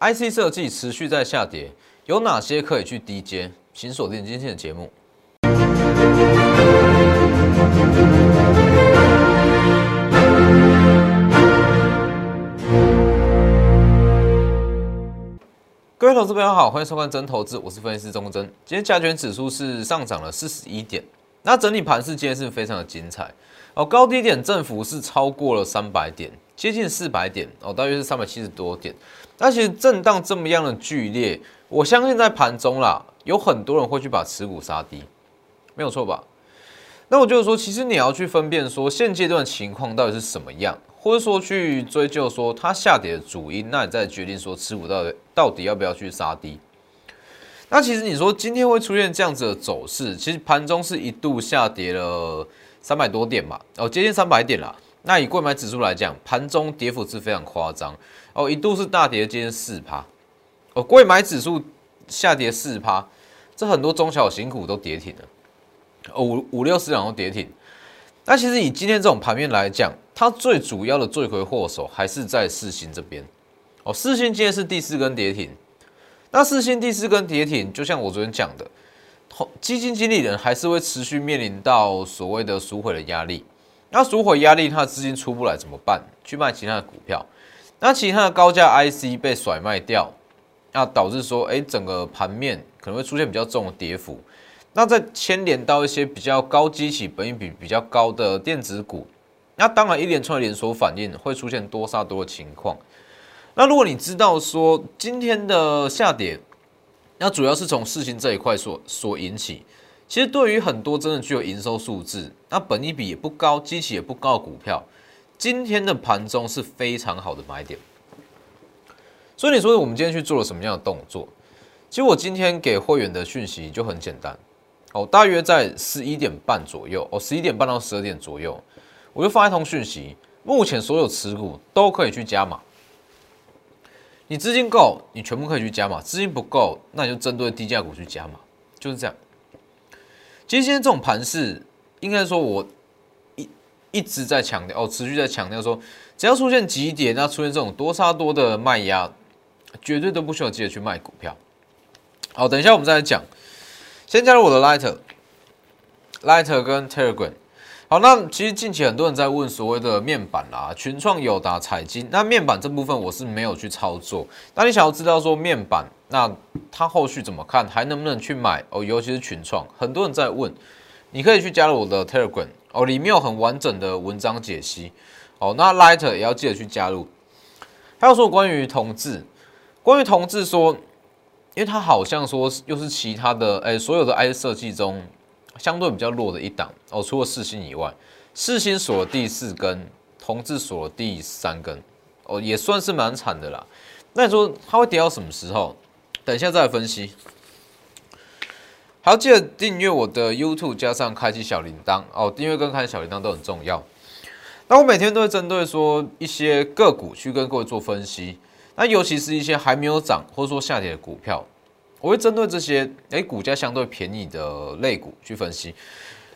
IC 设计持续在下跌，有哪些可以去低接？请锁定今天的节目。各位投资朋友好，欢迎收看真投资，我是分析师钟真。今天加权指数是上涨了四十一点，那整体盘势今天是非常的精彩哦，高低点振幅是超过了三百点，接近四百点哦，大约是三百七十多点。那其实震荡这么样的剧烈，我相信在盘中啦，有很多人会去把持股杀低，没有错吧？那我就是说，其实你要去分辨说现阶段情况到底是什么样。或者说去追究说它下跌的主因，那你再决定说持股到底到底要不要去杀低。那其实你说今天会出现这样子的走势，其实盘中是一度下跌了三百多点嘛，哦接近三百点啦。那以购买指数来讲，盘中跌幅是非常夸张哦，一度是大跌接近四趴哦，购买指数下跌四趴，这很多中小型股都跌停了，哦五五六十两都跌停。那其实以今天这种盘面来讲，它最主要的罪魁祸首还是在四星这边哦。四星今天是第四根跌停，那四星第四根跌停，就像我昨天讲的，基金经理人还是会持续面临到所谓的赎回的压力。那赎回压力，它的资金出不来怎么办？去卖其他的股票。那其他的高价 IC 被甩卖掉，那导致说，哎，整个盘面可能会出现比较重的跌幅。那再牵连到一些比较高基企、本益比比较高的电子股，那当然一连串的连锁反应会出现多杀多的情况。那如果你知道说今天的下跌，那主要是从事情这一块所所引起，其实对于很多真的具有营收数字，那本益比也不高、基企也不高的股票，今天的盘中是非常好的买点。所以你说我们今天去做了什么样的动作？其实我今天给会员的讯息就很简单。哦，大约在十一点半左右，哦，十一点半到十二点左右，我就发一通讯息，目前所有持股都可以去加码。你资金够，你全部可以去加码；资金不够，那你就针对低价股去加码，就是这样。其实今天这种盘势，应该说我一一直在强调，哦，持续在强调说，只要出现急跌，那出现这种多杀多的卖压，绝对都不需要急着去卖股票。好，等一下我们再来讲。先加入我的 Lighter，Lighter 跟 Telegram。好，那其实近期很多人在问所谓的面板啦，群创、友达、彩金。那面板这部分我是没有去操作。那你想要知道说面板，那它后续怎么看，还能不能去买哦？尤其是群创，很多人在问，你可以去加入我的 Telegram 哦，里面有很完整的文章解析。哦，那 Lighter 也要记得去加入。还有说关于同志，关于同志说。因为它好像说又是其他的哎，所有的 I 设计中相对比较弱的一档哦，除了四星以外，四星锁第四根，同志锁第三根哦，也算是蛮惨的啦。那你说它会跌到什么时候？等一下再来分析。还要记得订阅我的 YouTube，加上开启小铃铛哦，订阅跟开启小铃铛都很重要。那我每天都会针对说一些个股去跟各位做分析。那尤其是一些还没有涨或者说下跌的股票，我会针对这些诶股价相对便宜的类股去分析。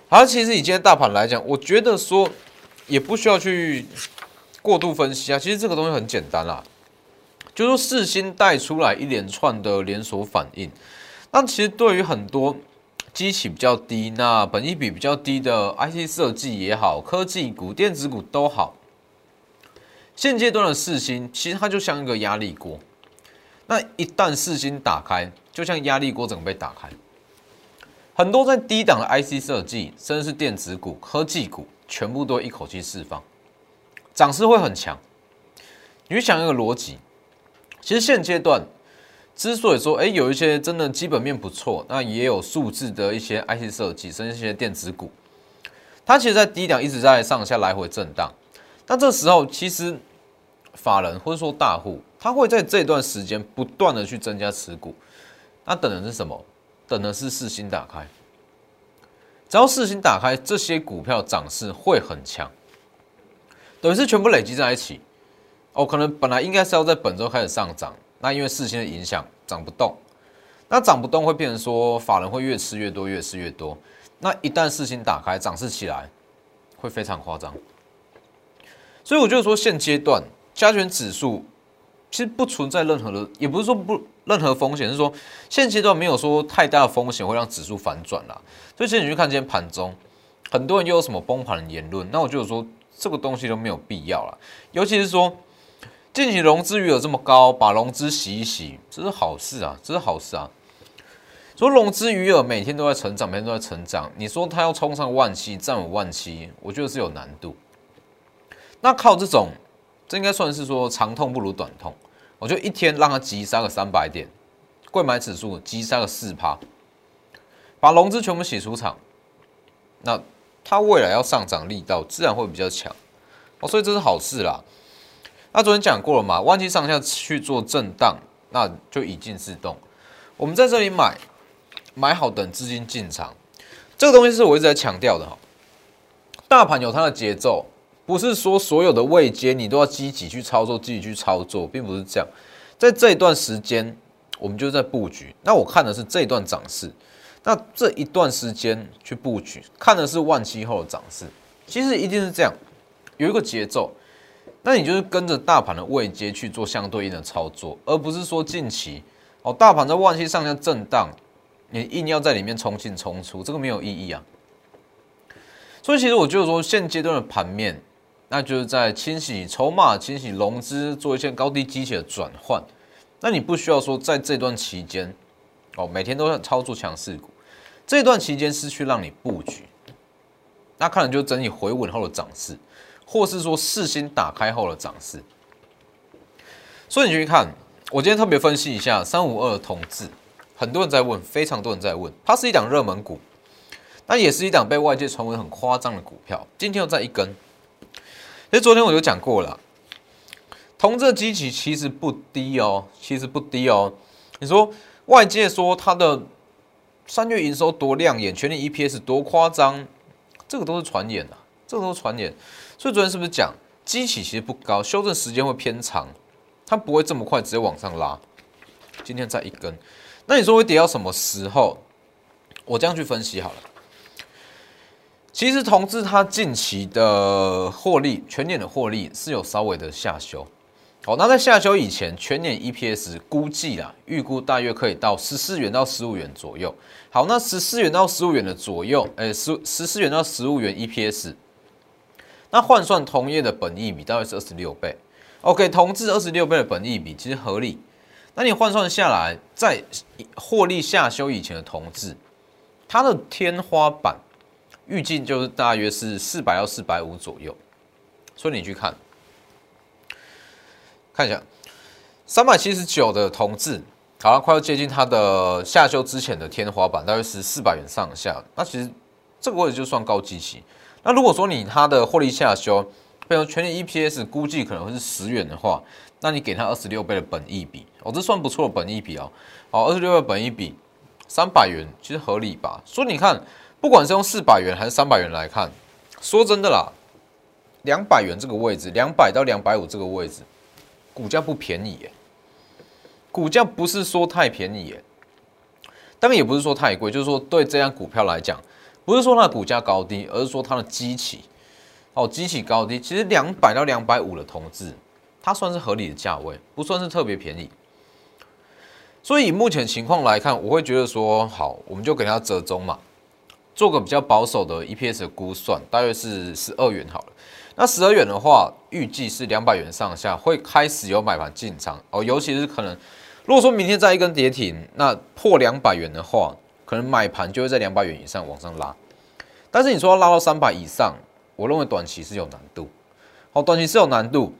好，其实以今天大盘来讲，我觉得说也不需要去过度分析啊。其实这个东西很简单啦，就说四星带出来一连串的连锁反应。那其实对于很多基期比较低、那本益比比较低的 IT 设计也好、科技股、电子股都好。现阶段的四星其实它就像一个压力锅，那一旦四星打开，就像压力锅整个被打开，很多在低档的 IC 设计，甚至是电子股、科技股，全部都一口气释放，涨势会很强。你去想一个逻辑，其实现阶段之所以说，哎，有一些真的基本面不错，那也有数字的一些 IC 设计，甚至一些电子股，它其实，在低档一直在上下来回震荡。那这时候，其实法人或者说大户，他会在这段时间不断的去增加持股。那等的是什么？等的是四星打开。只要四星打开，这些股票涨势会很强。等于是全部累积在一起。哦，可能本来应该是要在本周开始上涨，那因为四星的影响涨不动。那涨不动会变成说，法人会越吃越多，越吃越多。那一旦四星打开，涨势起来，会非常夸张。所以我就说，现阶段加权指数其实不存在任何的，也不是说不任何风险，是说现阶段没有说太大的风险会让指数反转啦。所以其实你去看今天盘中，很多人又有什么崩盘的言论，那我就说这个东西都没有必要了。尤其是说近期融资余额这么高，把融资洗一洗，这是好事啊，这是好事啊。说融资余额每天都在成长，每天都在成长，你说它要冲上万七，站稳万七，我觉得是有难度。那靠这种。这应该算是说长痛不如短痛，我就一天让它急杀个三百点，贵买指数急杀个四趴，把融资全部洗出场，那它未来要上涨力道自然会比较强哦，所以这是好事啦。那昨天讲过了嘛，万期上下去做震荡，那就以静制动。我们在这里买，买好等资金进场，这个东西是我一直在强调的哈。大盘有它的节奏。不是说所有的位阶你都要积极去操作，积极去操作，并不是这样。在这一段时间，我们就在布局。那我看的是这一段涨势，那这一段时间去布局，看的是万期后的涨势。其实一定是这样，有一个节奏。那你就是跟着大盘的位阶去做相对应的操作，而不是说近期哦，大盘在万期上下震荡，你硬要在里面冲进冲出，这个没有意义啊。所以其实我就是说，现阶段的盘面。那就是在清洗筹码、清洗融资，做一些高低机器的转换。那你不需要说在这段期间，哦，每天都要操作强势股。这段期间是去让你布局，那可能就整理回稳后的涨势，或是说四星打开后的涨势。所以你去看，我今天特别分析一下三五二同志，很多人在问，非常多人在问，它是一档热门股，那也是一档被外界传闻很夸张的股票，今天又在一根。其实昨天我就讲过了，同这机器其实不低哦，其实不低哦。你说外界说它的三月营收多亮眼，全年 EPS 多夸张，这个都是传言啊，这个都是传言。所以昨天是不是讲机器其实不高，修正时间会偏长，它不会这么快直接往上拉。今天再一根，那你说会跌到什么时候？我这样去分析好了。其实同志它近期的获利，全年的获利是有稍微的下修。好，那在下修以前，全年 EPS 估计啦，预估大约可以到十四元到十五元左右。好，那十四元到十五元的左右，诶，十十四元到十五元 EPS，那换算同业的本益比大概是二十六倍。OK，同志二十六倍的本益比其实合理。那你换算下来，在获利下修以前的同志，它的天花板。预计就是大约是四百到四百五左右，所以你去看，看一下三百七十九的同志，好像快要接近它的下修之前的天花板，大约是四百元上下。那其实这个位置就算高机器。那如果说你它的获利下修，比如全年 EPS 估计可能会是十元的话，那你给它二十六倍的本益比，哦，这算不错的本益比哦。好，二十六倍本益比，三百元其实合理吧？所以你看。不管是用四百元还是三百元来看，说真的啦，两百元这个位置，两百到两百五这个位置，股价不便宜耶。股价不是说太便宜耶，当然也不是说太贵，就是说对这样股票来讲，不是说它的股价高低，而是说它的基期哦，基期高低，其实两百到两百五的同志，它算是合理的价位，不算是特别便宜。所以目前情况来看，我会觉得说，好，我们就给它折中嘛。做个比较保守的 EPS 的估算，大约是十二元好了。那十二元的话，预计是两百元上下会开始有买盘进场哦。尤其是可能，如果说明天再一根跌停，那破两百元的话，可能买盘就会在两百元以上往上拉。但是你说要拉到三百以上，我认为短期是有难度。好，短期是有难度，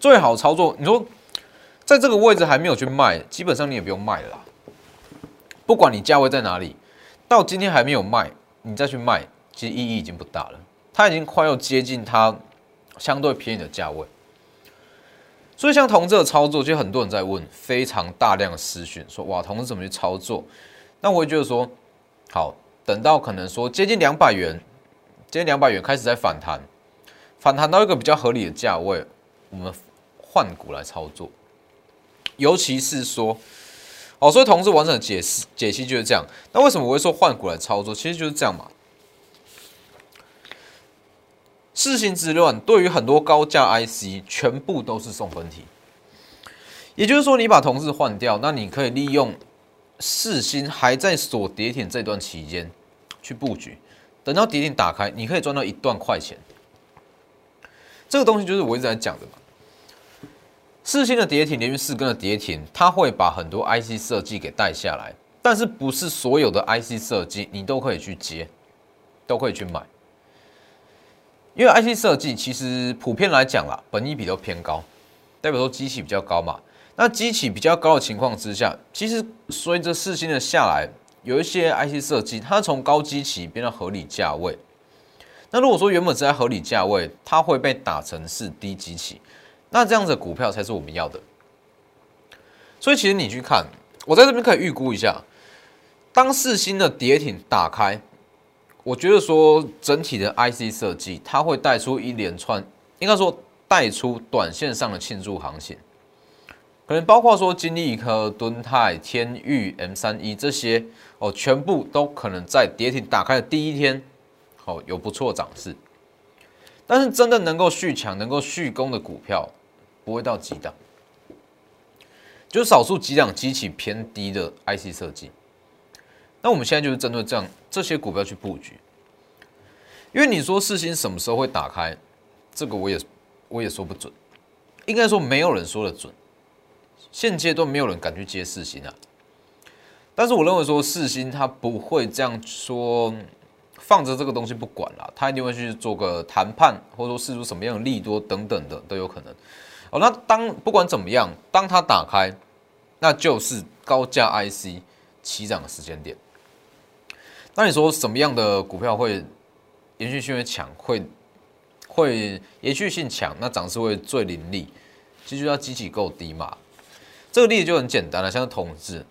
最好操作。你说在这个位置还没有去卖，基本上你也不用卖了。不管你价位在哪里，到今天还没有卖。你再去卖，其实意义已经不大了。它已经快要接近它相对便宜的价位，所以像同志的操作，就很多人在问，非常大量的私讯说：“哇，同志怎么去操作？”那我也觉得说，好，等到可能说接近两百元，接近两百元开始在反弹，反弹到一个比较合理的价位，我们换股来操作，尤其是说。哦，所以同时完整的解释解析就是这样。那为什么我会说换股来操作？其实就是这样嘛。事情之乱对于很多高价 IC 全部都是送分题，也就是说，你把同事换掉，那你可以利用四星还在锁跌停这段期间去布局，等到跌停打开，你可以赚到一段快钱。这个东西就是我一直在讲的嘛。四星的跌停，连续四根的跌停，它会把很多 IC 设计给带下来，但是不是所有的 IC 设计你都可以去接，都可以去买，因为 IC 设计其实普遍来讲啦，本益比都偏高，代表说机器比较高嘛。那机器比较高的情况之下，其实随着四星的下来，有一些 IC 设计，它从高机器变到合理价位。那如果说原本是在合理价位，它会被打成是低机器，那这样子股票才是我们要的。所以其实你去看，我在这边可以预估一下，当四星的跌停打开，我觉得说整体的 IC 设计，它会带出一连串，应该说带出短线上的庆祝行情。可能包括说金立科、敦泰、天域、M 三一这些哦，全部都可能在跌停打开的第一天，哦有不错涨势。但是真的能够续强、能够续攻的股票，不会到几档，就少数几档机器偏低的 IC 设计。那我们现在就是针对这样这些股票去布局，因为你说四星什么时候会打开，这个我也我也说不准，应该说没有人说的准。现阶段没有人敢去接四星啊，但是我认为说四星它不会这样说，放着这个东西不管了，他一定会去做个谈判，或者说试出什么样的利多等等的都有可能。哦，那当不管怎么样，当他打开，那就是高价 IC 起涨的时间点。那你说什么样的股票会延续性会强，会会延续性强，那涨势会最凌厉，其实要机器够低嘛。这个例子就很简单了，像是同志，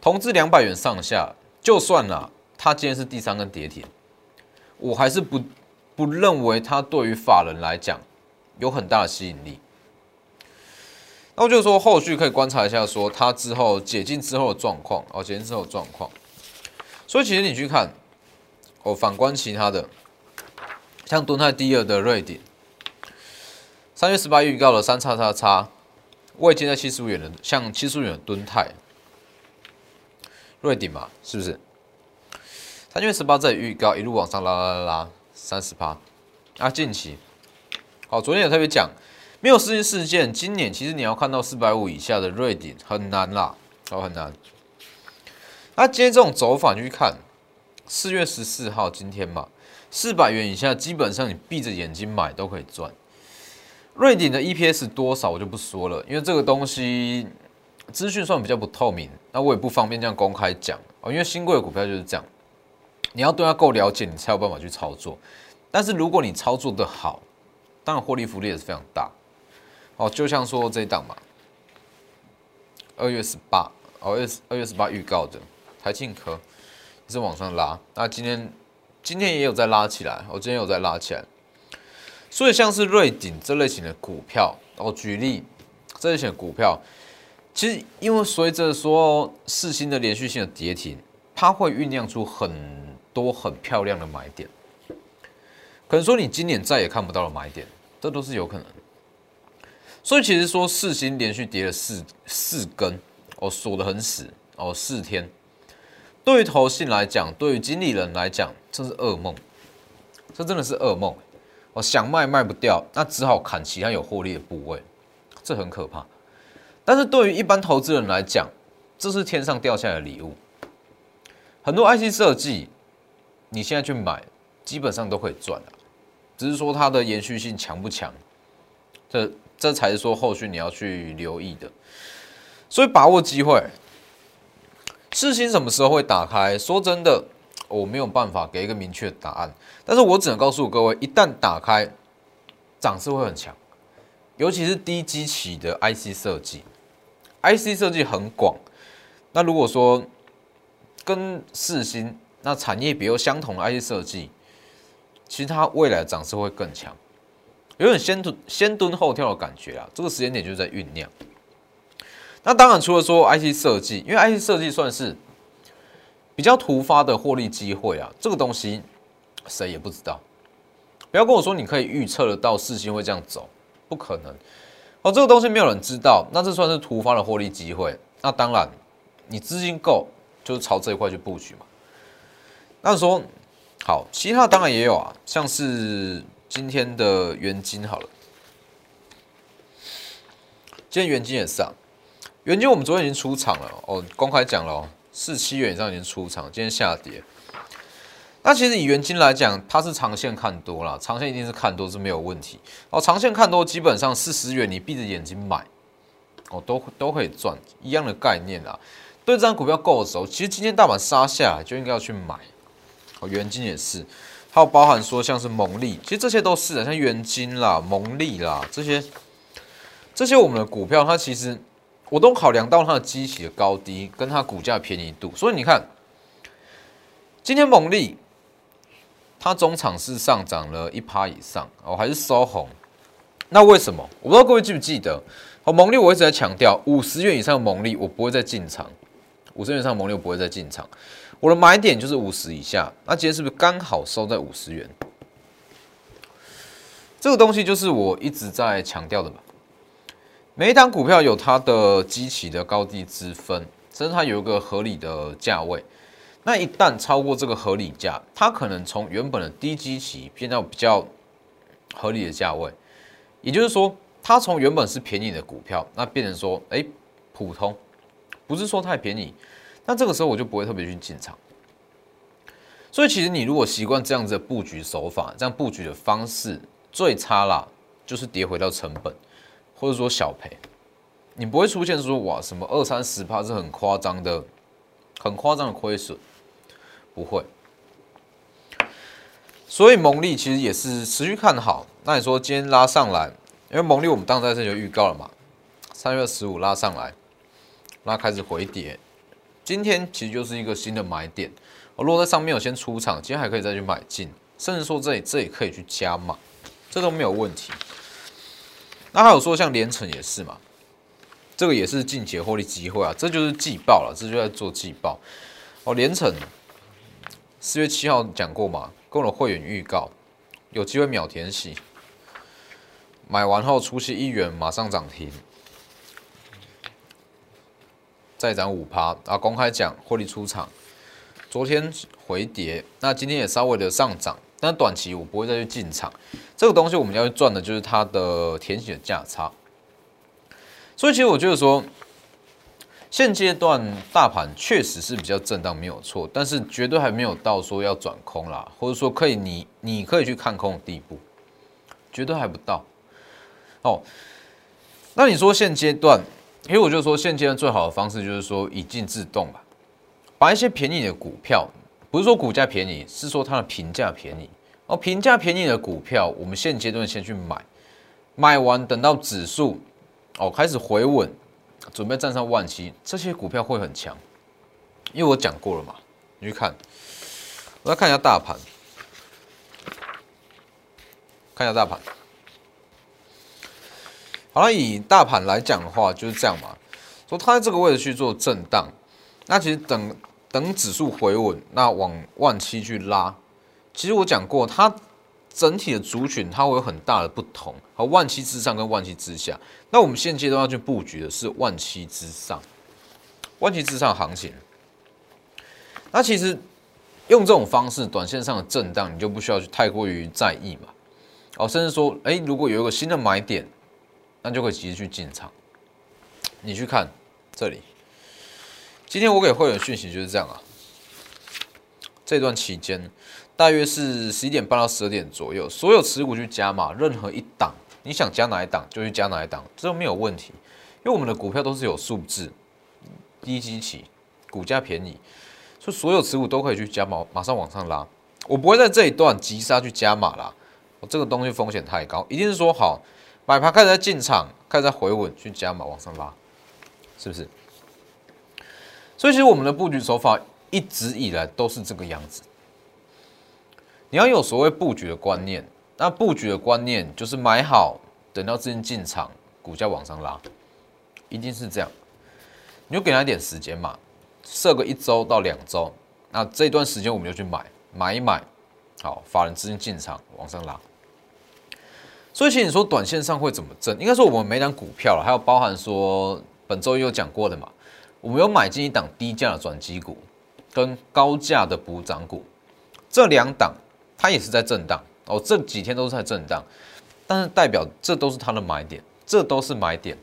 同志两百元上下，就算了，它今天是第三根跌停，我还是不不认为它对于法人来讲有很大的吸引力。那我就说后续可以观察一下，说它之后解禁之后的状况，哦，解禁之后的状况。所以其实你去看，哦，反观其他的，像敦泰第二的瑞典，三月十八预告了三叉叉叉。未接在七十五元的，像七十五元的敦泰、瑞鼎嘛，是不是？三月十八这里预告一路往上拉拉拉拉三十趴。啊，近期，好，昨天也特别讲，没有事情事件，今年其实你要看到四百五以下的瑞鼎很难啦，哦很难。那今天这种走法，你去看四月十四号今天嘛，四百元以下，基本上你闭着眼睛买都可以赚。瑞鼎的 EPS 多少我就不说了，因为这个东西资讯算比较不透明，那我也不方便这样公开讲哦。因为新贵的股票就是这样，你要对它够了解，你才有办法去操作。但是如果你操作的好，当然获利福利也是非常大哦。就像说这一档嘛，二月十八，哦，二二月十八预告的台庆科也是往上拉，那今天今天也有在拉起来，我今天有在拉起来。所以像是瑞鼎这类型的股票，我举例这类型的股票，其实因为随着说四星的连续性的跌停，它会酝酿出很多很漂亮的买点。可能说你今年再也看不到的买点，这都是有可能。所以其实说四星连续跌了四四根，哦锁得很死哦四天，对于投信来讲，对于经理人来讲，这是噩梦，这真的是噩梦。我想卖卖不掉，那只好砍其他有获利的部位，这很可怕。但是对于一般投资人来讲，这是天上掉下来的礼物。很多 IC 设计，你现在去买，基本上都可以赚的，只是说它的延续性强不强，这这才是说后续你要去留意的。所以把握机会，四星什么时候会打开？说真的。我没有办法给一个明确的答案，但是我只能告诉各位，一旦打开，涨势会很强，尤其是低基期的 IC 设计，IC 设计很广。那如果说跟四星那产业比如相同的 IC 设计，其实它未来涨势会更强，有点先蹲先蹲后跳的感觉啊。这个时间点就在酝酿。那当然，除了说 IC 设计，因为 IC 设计算是。比较突发的获利机会啊，这个东西谁也不知道。不要跟我说你可以预测得到事情会这样走，不可能。哦，这个东西没有人知道，那这算是突发的获利机会。那当然，你资金够，就是朝这一块去布局嘛。那说好，其他当然也有啊，像是今天的元金好了，今天元金也是啊，元金我们昨天已经出场了哦，公开讲了哦，四七元以上已经出场，今天下跌。那其实以元金来讲，它是长线看多了，长线一定是看多是没有问题哦。长线看多，基本上四十元你闭着眼睛买，哦，都都可以赚一样的概念啊。对这张股票够的时候，其实今天大盘杀下来就应该要去买。哦，元金也是，还有包含说像是蒙利，其实这些都是的，像元金啦、蒙利啦这些，这些我们的股票，它其实我都考量到它的基期的高低跟它股价便宜度，所以你看，今天蒙利。它中场是上涨了一趴以上哦，还是收红？那为什么？我不知道各位记不记得？哦，蒙利我一直在强调，五十元以上的蒙利我不会再进场，五十元以上的蒙利我不会再进场。我的买点就是五十以下。那今天是不是刚好收在五十元？这个东西就是我一直在强调的嘛。每一档股票有它的基期的高低之分，甚至它有一个合理的价位。那一旦超过这个合理价，它可能从原本的低基期变到比较合理的价位，也就是说，它从原本是便宜的股票，那变成说，哎，普通，不是说太便宜，那这个时候我就不会特别去进场。所以其实你如果习惯这样子的布局手法，这样布局的方式，最差啦就是跌回到成本，或者说小赔，你不会出现说哇什么二三十趴是很夸张的，很夸张的亏损。不会，所以蒙利其实也是持续看好。那你说今天拉上来，因为蒙利我们当时在这就预告了嘛，三月十五拉上来，那开始回跌，今天其实就是一个新的买点。我落在上面有先出场，今天还可以再去买进，甚至说这里这里可以去加码，这都没有问题。那还有说像连城也是嘛，这个也是近期获利机会啊，这就是季报了，这就在做季报。哦，连城。四月七号讲过嘛，跟了会员预告，有机会秒填息，买完后出息一元马上涨停，再涨五趴啊！公开讲获利出场，昨天回跌，那今天也稍微的上涨，但短期我不会再去进场，这个东西我们要去赚的就是它的填息的价差，所以其实我觉得说。现阶段大盘确实是比较震荡，没有错，但是绝对还没有到说要转空啦，或者说可以你你可以去看空的地步，绝对还不到。哦，那你说现阶段，因为我就说现阶段最好的方式就是说以静制动吧，把一些便宜的股票，不是说股价便宜，是说它的评价便宜。哦，评价便宜的股票，我们现阶段先去买，买完等到指数哦开始回稳。准备站上万七，这些股票会很强，因为我讲过了嘛。你去看，我来看一下大盘，看一下大盘。好了，以大盘来讲的话，就是这样嘛。说它在这个位置去做震荡，那其实等等指数回稳，那往万七去拉。其实我讲过，它。整体的族群它会有很大的不同，和万七之上跟万七之下。那我们现阶段要去布局的是万七之上，万七之上行情。那其实用这种方式，短线上的震荡，你就不需要去太过于在意嘛。哦，甚至说，哎，如果有一个新的买点，那就可以及时去进场。你去看这里，今天我给会员讯息就是这样啊。这段期间。大约是十一点半到十二点左右，所有持股去加码，任何一档你想加哪一档就去加哪一档，这都没有问题。因为我们的股票都是有数字，低基期，股价便宜，所以所有持股都可以去加码，马上往上拉。我不会在这一段急杀去加码啦，我这个东西风险太高，一定是说好买盘开始在进场，开始在回稳去加码往上拉，是不是？所以其实我们的布局手法一直以来都是这个样子。你要有所谓布局的观念，那布局的观念就是买好，等到资金进场，股价往上拉，一定是这样。你就给他一点时间嘛，设个一周到两周，那这段时间我们就去买，买一买，好，法人资金进场往上拉。所以其实你说短线上会怎么挣？应该说我们每档股票，还有包含说本周也有讲过的嘛，我们有买进一档低价的转机股，跟高价的补涨股，这两档它也是在震荡哦，这几天都是在震荡，但是代表这都是它的买点，这都是买点。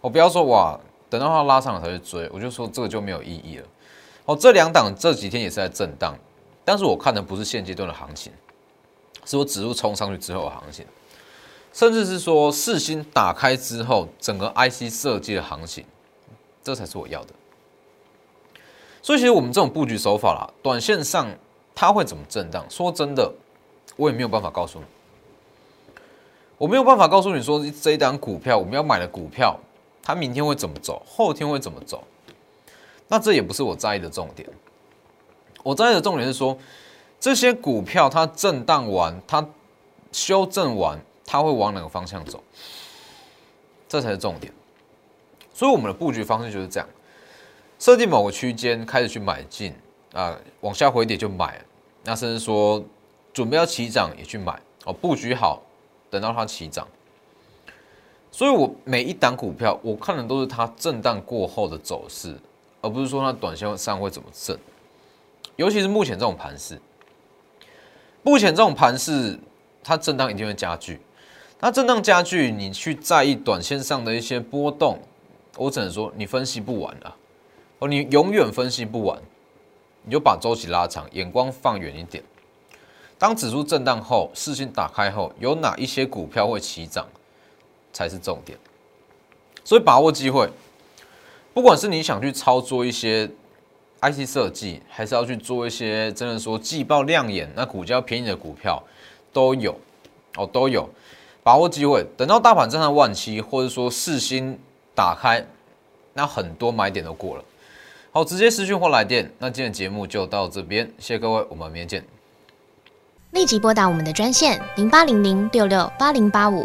我不要说哇，等到它拉上了才去追，我就说这个就没有意义了。哦，这两档这几天也是在震荡，但是我看的不是现阶段的行情。是我指数冲上去之后的行情，甚至是说四星打开之后整个 IC 设计的行情，这才是我要的。所以其实我们这种布局手法啦，短线上它会怎么震荡？说真的，我也没有办法告诉你，我没有办法告诉你说这一档股票我们要买的股票，它明天会怎么走，后天会怎么走？那这也不是我在意的重点，我在意的重点是说。这些股票它震荡完，它修正完，它会往哪个方向走？这才是重点。所以我们的布局方式就是这样：设定某个区间开始去买进啊，往下回跌就买，那甚至说准备要起涨也去买哦，布局好，等到它起涨。所以我每一档股票，我看的都是它震荡过后的走势，而不是说它短线上会怎么震。尤其是目前这种盘势。目前这种盘势，它震荡一定会加剧。那震荡加剧，你去在意短线上的一些波动，我只能说你分析不完了。哦，你永远分析不完，你就把周期拉长，眼光放远一点。当指数震荡后，视线打开后，有哪一些股票会起涨，才是重点。所以把握机会，不管是你想去操作一些。IC 设计还是要去做一些真的说季报亮眼、那股价便宜的股票都有哦，都有把握机会。等到大盘站上万七，或者说四星打开，那很多买点都过了。好，直接私讯或来电。那今天节目就到这边，谢谢各位，我们明天见。立即拨打我们的专线零八零零六六八零八五。